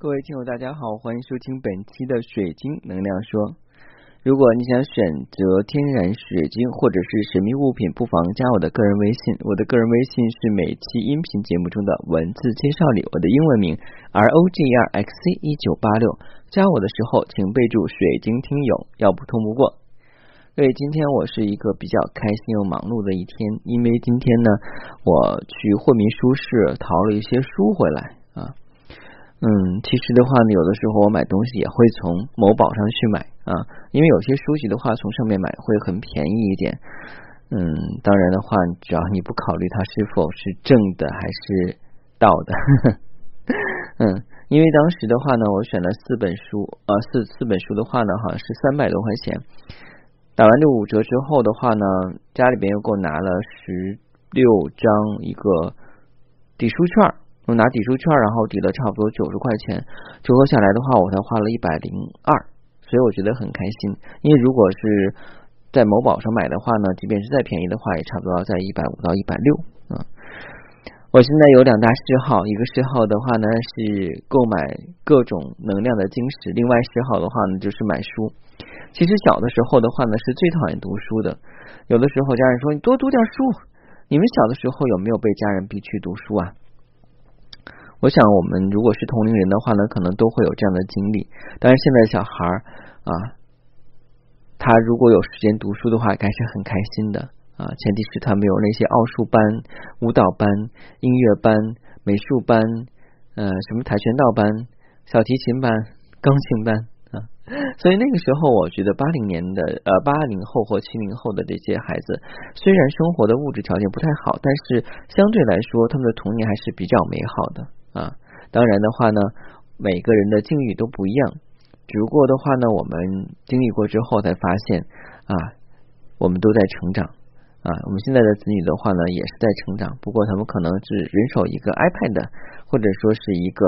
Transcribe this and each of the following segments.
各位听友，大家好，欢迎收听本期的水晶能量说。如果你想选择天然水晶或者是神秘物品，不妨加我的个人微信。我的个人微信是每期音频节目中的文字介绍里我的英文名 R O G R X C 一九八六。加我的时候请备注水晶听友，要不通不过。所以今天我是一个比较开心又忙碌的一天，因为今天呢，我去惠民书市淘了一些书回来啊。嗯，其实的话呢，有的时候我买东西也会从某宝上去买啊，因为有些书籍的话，从上面买会很便宜一点。嗯，当然的话，只要你不考虑它是否是正的还是盗的呵呵。嗯，因为当时的话呢，我选了四本书，呃，四四本书的话呢，好像是三百多块钱。打完这五折之后的话呢，家里边又给我拿了十六张一个抵书券。我拿抵书券，然后抵了差不多九十块钱，折合下来的话，我才花了一百零二，所以我觉得很开心。因为如果是在某宝上买的话呢，即便是再便宜的话，也差不多要在一百五到一百六啊。我现在有两大嗜好，一个嗜好的话呢是购买各种能量的晶石，另外嗜好的话呢就是买书。其实小的时候的话呢是最讨厌读书的，有的时候家人说你多读点书。你们小的时候有没有被家人逼去读书啊？我想，我们如果是同龄人的话呢，可能都会有这样的经历。但是现在小孩儿啊，他如果有时间读书的话，该是很开心的啊。前提是他没有那些奥数班、舞蹈班、音乐班、美术班，呃，什么跆拳道班、小提琴班、钢琴班啊。所以那个时候，我觉得八零年的呃八零后或七零后的这些孩子，虽然生活的物质条件不太好，但是相对来说，他们的童年还是比较美好的。啊，当然的话呢，每个人的境遇都不一样。只不过的话呢，我们经历过之后才发现啊，我们都在成长啊。我们现在的子女的话呢，也是在成长。不过他们可能是人手一个 iPad，或者说是一个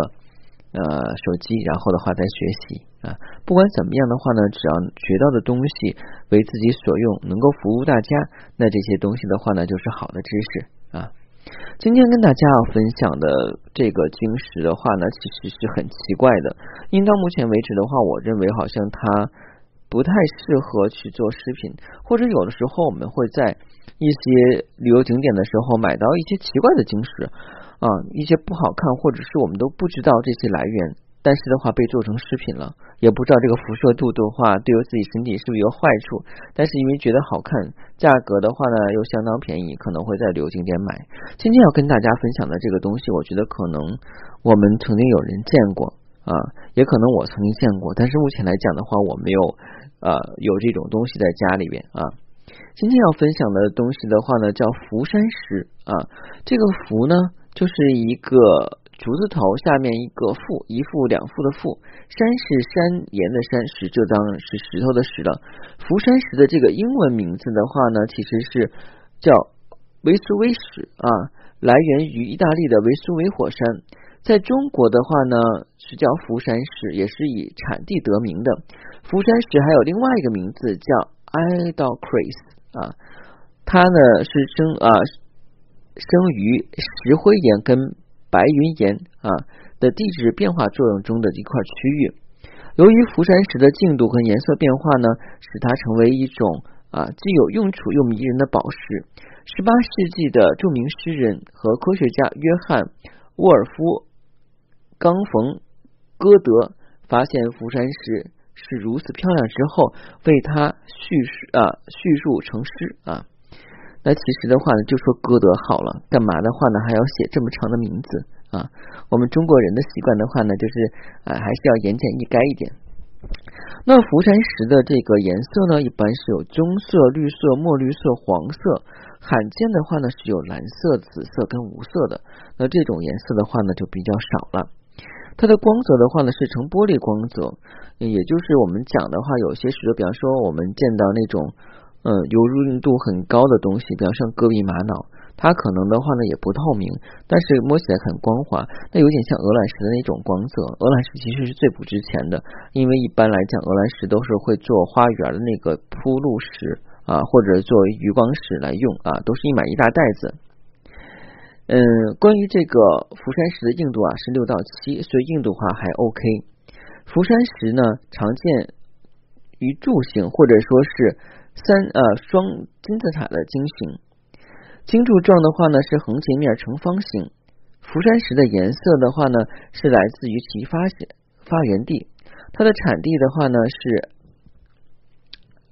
呃手机，然后的话在学习啊。不管怎么样的话呢，只要学到的东西为自己所用，能够服务大家，那这些东西的话呢，就是好的知识啊。今天跟大家要分享的这个晶石的话呢，其实是很奇怪的。因为到目前为止的话，我认为好像它不太适合去做饰品，或者有的时候我们会在一些旅游景点的时候买到一些奇怪的晶石啊，一些不好看，或者是我们都不知道这些来源。但是的话被做成饰品了，也不知道这个辐射度的话对于自己身体是不是有坏处。但是因为觉得好看，价格的话呢又相当便宜，可能会在旅游景点买。今天要跟大家分享的这个东西，我觉得可能我们曾经有人见过啊，也可能我曾经见过，但是目前来讲的话，我没有呃有这种东西在家里边啊。今天要分享的东西的话呢，叫福山石啊，这个福呢就是一个。竹字头下面一个富，一富两富的富，山是山岩的山，石就当是石头的石了。福山石的这个英文名字的话呢，其实是叫维苏威石啊，来源于意大利的维苏威火山。在中国的话呢，是叫福山石，也是以产地得名的。福山石还有另外一个名字叫 i d o c r i s 啊，它呢是生啊生于石灰岩跟。白云岩啊的地质变化作用中的一块区域，由于浮山石的净度和颜色变化呢，使它成为一种啊既有用处又迷人的宝石。十八世纪的著名诗人和科学家约翰沃尔夫冈冯歌德发现浮山石是如此漂亮之后，为它叙述啊叙述成诗啊。那其实的话呢，就说歌德好了，干嘛的话呢，还要写这么长的名字啊？我们中国人的习惯的话呢，就是啊，还是要言简意赅一点。那福山石的这个颜色呢，一般是有棕色、绿色、墨绿色、黄色，罕见的话呢是有蓝色、紫色跟无色的。那这种颜色的话呢，就比较少了。它的光泽的话呢，是呈玻璃光泽，也就是我们讲的话，有些石头，比方说我们见到那种。嗯，油润度很高的东西，比方像戈壁玛瑙，它可能的话呢也不透明，但是摸起来很光滑，那有点像鹅卵石的那种光泽。鹅卵石其实是最不值钱的，因为一般来讲，鹅卵石都是会做花园的那个铺路石啊，或者作为鱼光石来用啊，都是一买一大袋子。嗯，关于这个福山石的硬度啊是六到七，所以硬度的话还 OK。福山石呢常见于柱形或者说是三呃双金字塔的晶形，晶柱状的话呢是横截面呈方形。福山石的颜色的话呢是来自于其发发源地，它的产地的话呢是。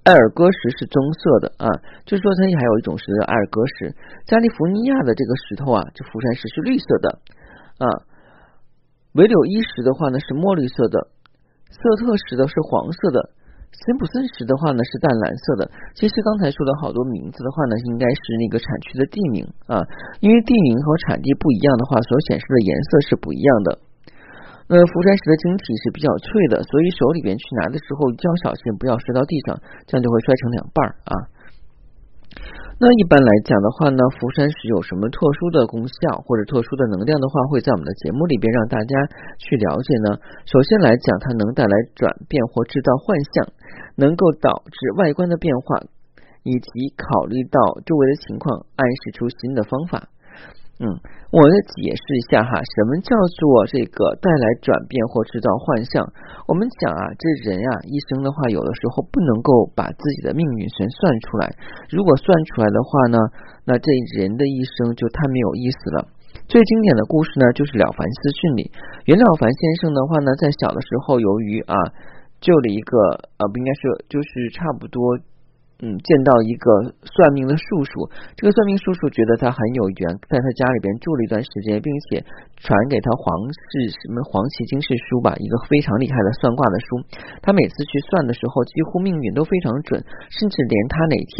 埃尔戈石是棕色的啊，就是说它还有一种是埃尔戈石。加利福尼亚的这个石头啊，这福山石是绿色的啊。维柳伊石的话呢是墨绿色的，瑟特石的是黄色的，森普森石的话呢是淡蓝色的。其实刚才说的好多名字的话呢，应该是那个产区的地名啊，因为地名和产地不一样的话，所显示的颜色是不一样的。那，福山石的晶体是比较脆的，所以手里边去拿的时候一定要小心，不要摔到地上，这样就会摔成两半啊。那一般来讲的话呢，福山石有什么特殊的功效或者特殊的能量的话，会在我们的节目里边让大家去了解呢。首先来讲，它能带来转变或制造幻象，能够导致外观的变化，以及考虑到周围的情况，暗示出新的方法。嗯，我再解释一下哈，什么叫做这个带来转变或制造幻象？我们讲啊，这人啊一生的话，有的时候不能够把自己的命运全算出来。如果算出来的话呢，那这人的一生就太没有意思了。最经典的故事呢，就是《了凡四训》里，袁了凡先生的话呢，在小的时候，由于啊救了一个呃，不应该是，就是差不多。嗯，见到一个算命的叔叔，这个算命叔叔觉得他很有缘，在他家里边住了一段时间，并且传给他黄氏什么黄旗经世书吧，一个非常厉害的算卦的书。他每次去算的时候，几乎命运都非常准，甚至连他哪天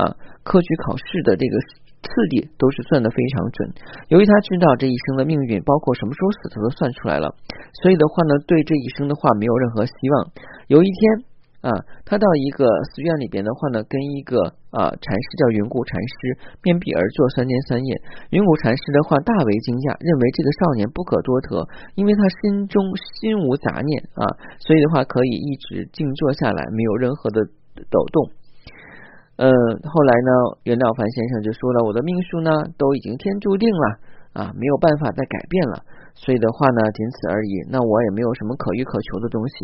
啊科举考试的这个次第都是算的非常准。由于他知道这一生的命运，包括什么时候死，他都算出来了，所以的话呢，对这一生的话没有任何希望。有一天。啊，他到一个寺院里边的话呢，跟一个啊禅师叫云谷禅师面壁而坐三天三夜。云谷禅师的话大为惊讶，认为这个少年不可多得，因为他心中心无杂念啊，所以的话可以一直静坐下来，没有任何的抖动。嗯，后来呢，袁了凡先生就说了，我的命数呢都已经天注定了啊，没有办法再改变了。所以的话呢，仅此而已。那我也没有什么可遇可求的东西。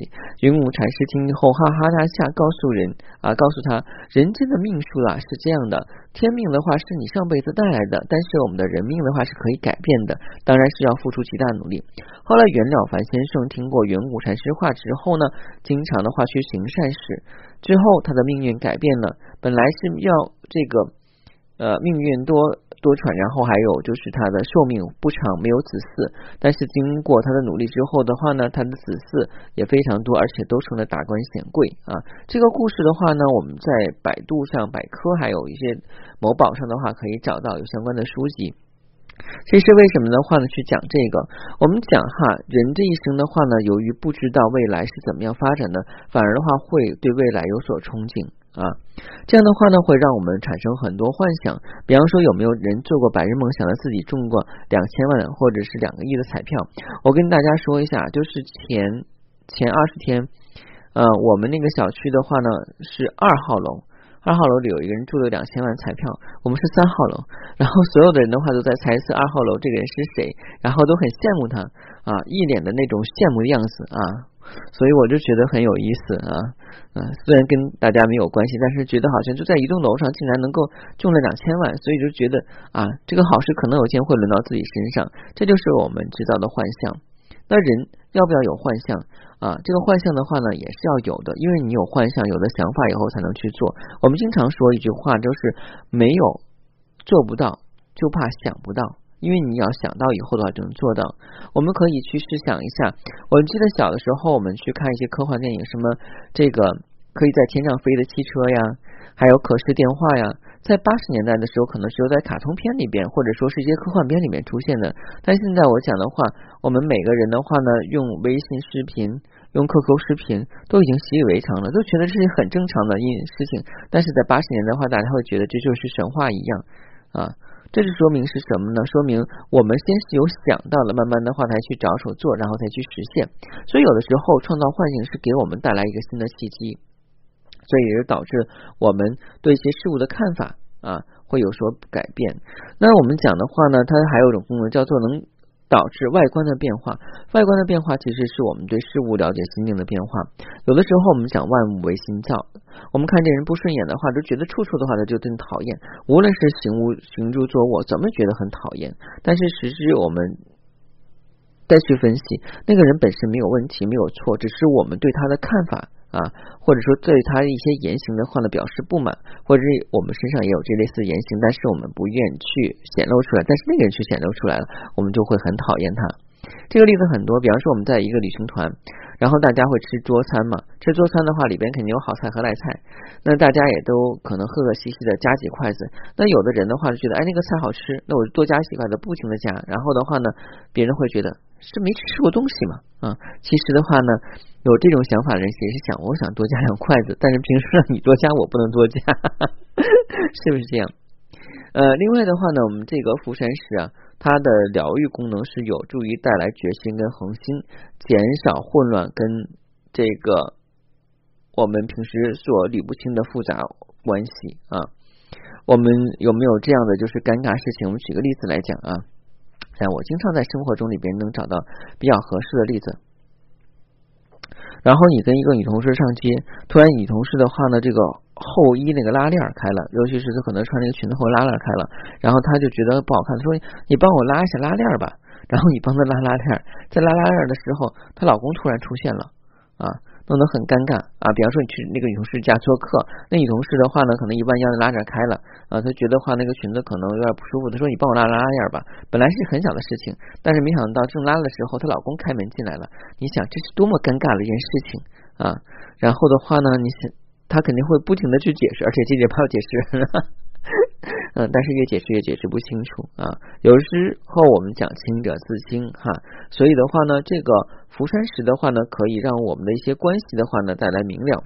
云母禅师听后哈哈大笑，告诉人啊，告诉他，人间的命数啊是这样的，天命的话是你上辈子带来的，但是我们的人命的话是可以改变的，当然是要付出极大努力。后来袁了凡先生听过云母禅师话之后呢，经常的话去行善事，之后他的命运改变了，本来是要这个。呃，命运多多舛，然后还有就是他的寿命不长，没有子嗣。但是经过他的努力之后的话呢，他的子嗣也非常多，而且都成了达官显贵啊。这个故事的话呢，我们在百度上、百科还有一些某宝上的话，可以找到有相关的书籍。这是为什么的话呢？去讲这个，我们讲哈，人这一生的话呢，由于不知道未来是怎么样发展的，反而的话会对未来有所憧憬。啊，这样的话呢，会让我们产生很多幻想。比方说，有没有人做过白日梦，想着自己中过两千万或者是两个亿的彩票？我跟大家说一下，就是前前二十天，呃，我们那个小区的话呢是二号楼，二号楼里有一个人中了两千万彩票，我们是三号楼，然后所有的人的话都在猜测二号楼这个人是谁，然后都很羡慕他啊，一脸的那种羡慕的样子啊。所以我就觉得很有意思啊，嗯，虽然跟大家没有关系，但是觉得好像就在一栋楼上竟然能够中了两千万，所以就觉得啊，这个好事可能有一天会轮到自己身上，这就是我们知道的幻象。那人要不要有幻象啊？这个幻象的话呢，也是要有的，因为你有幻象，有了想法以后才能去做。我们经常说一句话，就是没有做不到，就怕想不到。因为你要想到以后的话就能做到，我们可以去试想一下。我记得小的时候，我们去看一些科幻电影，什么这个可以在天上飞的汽车呀，还有可视电话呀。在八十年代的时候，可能只有在卡通片里边，或者说是一些科幻片里面出现的。但现在我讲的话，我们每个人的话呢，用微信视频、用 QQ 视频都已经习以为常了，都觉得这是很正常的一事情。但是在八十年代的话，大家会觉得这就是神话一样啊。这就说明是什么呢？说明我们先是有想到了，慢慢的话才去着手做，然后才去实现。所以有的时候创造幻境是给我们带来一个新的契机，所以也就导致我们对一些事物的看法啊，会有所改变。那我们讲的话呢，它还有一种功能叫做能。导致外观的变化，外观的变化其实是我们对事物了解心境的变化。有的时候我们讲万物为心造，我们看这人不顺眼的话，都觉得处处的话他就真讨厌，无论是行无行住坐卧，怎么觉得很讨厌。但是实质我们再去分析，那个人本身没有问题，没有错，只是我们对他的看法。啊，或者说对他一些言行的话呢表示不满，或者是我们身上也有这类似言行，但是我们不愿去显露出来，但是那个人却显露出来了，我们就会很讨厌他。这个例子很多，比方说我们在一个旅行团，然后大家会吃桌餐嘛，吃桌餐的话里边肯定有好菜和赖菜，那大家也都可能和和气气的夹几筷子，那有的人的话就觉得哎那个菜好吃，那我就多夹几筷子，不停的夹，然后的话呢，别人会觉得。是没吃过东西嘛？啊，其实的话呢，有这种想法的人也是想，我想多加两筷子，但是平时让你多加，我不能多加，是不是这样？呃，另外的话呢，我们这个福山石啊，它的疗愈功能是有助于带来决心跟恒心，减少混乱跟这个我们平时所理不清的复杂关系啊。我们有没有这样的就是尴尬事情？我们举个例子来讲啊。但我经常在生活中里边能找到比较合适的例子。然后你跟一个女同事上街，突然女同事的话呢，这个后衣那个拉链开了，尤其是她可能穿那个裙子后拉链开了，然后她就觉得不好看，说你帮我拉一下拉链吧。然后你帮她拉拉链，在拉拉链的时候，她老公突然出现了啊。弄得很尴尬啊！比方说你去那个女同事家做客，那女同事的话呢，可能一弯腰拉链开了啊，她觉得话那个裙子可能有点不舒服，她说你帮我拉拉拉链吧。本来是很小的事情，但是没想到正拉的时候，她老公开门进来了。你想这是多么尴尬的一件事情啊！然后的话呢，你想他肯定会不停的去解释，而且结结巴巴解释。嗯，但是越解释越解释不清楚啊。有时候我们讲清者自清哈，所以的话呢，这个福山石的话呢，可以让我们的一些关系的话呢带来明了。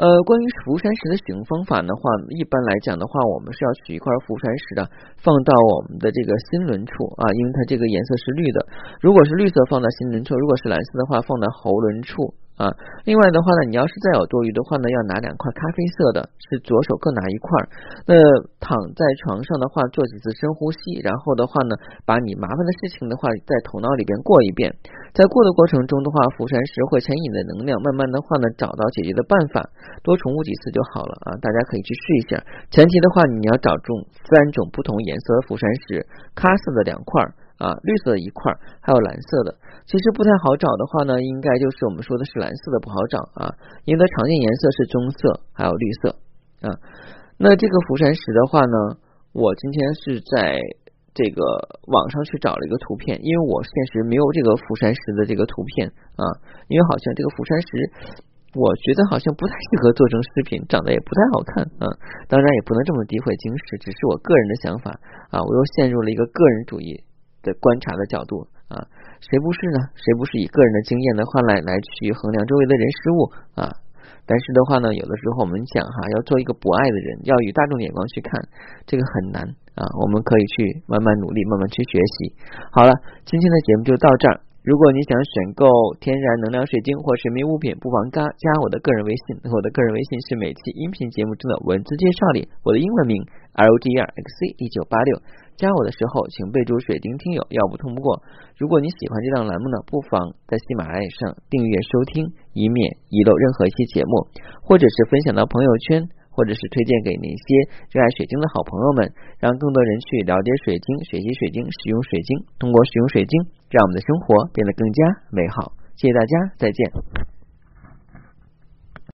呃，关于福山石的使用方法的话，一般来讲的话，我们是要取一块福山石的，放到我们的这个心轮处啊，因为它这个颜色是绿的。如果是绿色，放在心轮处；如果是蓝色的话，放在喉轮处。啊，另外的话呢，你要是再有多余的话呢，要拿两块咖啡色的，是左手各拿一块。那躺在床上的话，做几次深呼吸，然后的话呢，把你麻烦的事情的话，在头脑里边过一遍。在过的过程中的话，福山石会牵引你的能量，慢慢的话呢，找到解决的办法。多重复几次就好了啊，大家可以去试一下。前提的话，你要找中三种不同颜色的福山石，咖色的两块。啊，绿色的一块，还有蓝色的，其实不太好找的话呢，应该就是我们说的是蓝色的不好找啊，因为它常见颜色是棕色还有绿色啊。那这个福山石的话呢，我今天是在这个网上去找了一个图片，因为我现实没有这个福山石的这个图片啊，因为好像这个福山石，我觉得好像不太适合做成饰品，长得也不太好看啊。当然也不能这么诋毁晶石，只是我个人的想法啊，我又陷入了一个个人主义。的观察的角度啊，谁不是呢？谁不是以个人的经验的话来来去衡量周围的人事物啊？但是的话呢，有的时候我们讲哈，要做一个博爱的人，要以大众眼光去看，这个很难啊。我们可以去慢慢努力，慢慢去学习。好了，今天的节目就到这儿。如果你想选购天然能量水晶或神秘物品，不妨加加我的个人微信。我的个人微信是每期音频节目中的文字介绍里我的英文名 L G R X C 一九八六。加我的时候，请备注“水晶听友”，要不通不过。如果你喜欢这档栏目呢，不妨在喜马拉雅上订阅收听，以免遗漏任何一期节目，或者是分享到朋友圈，或者是推荐给那些热爱水晶的好朋友们，让更多人去了解水晶、学习水晶、使用水晶。通过使用水晶，让我们的生活变得更加美好。谢谢大家，再见。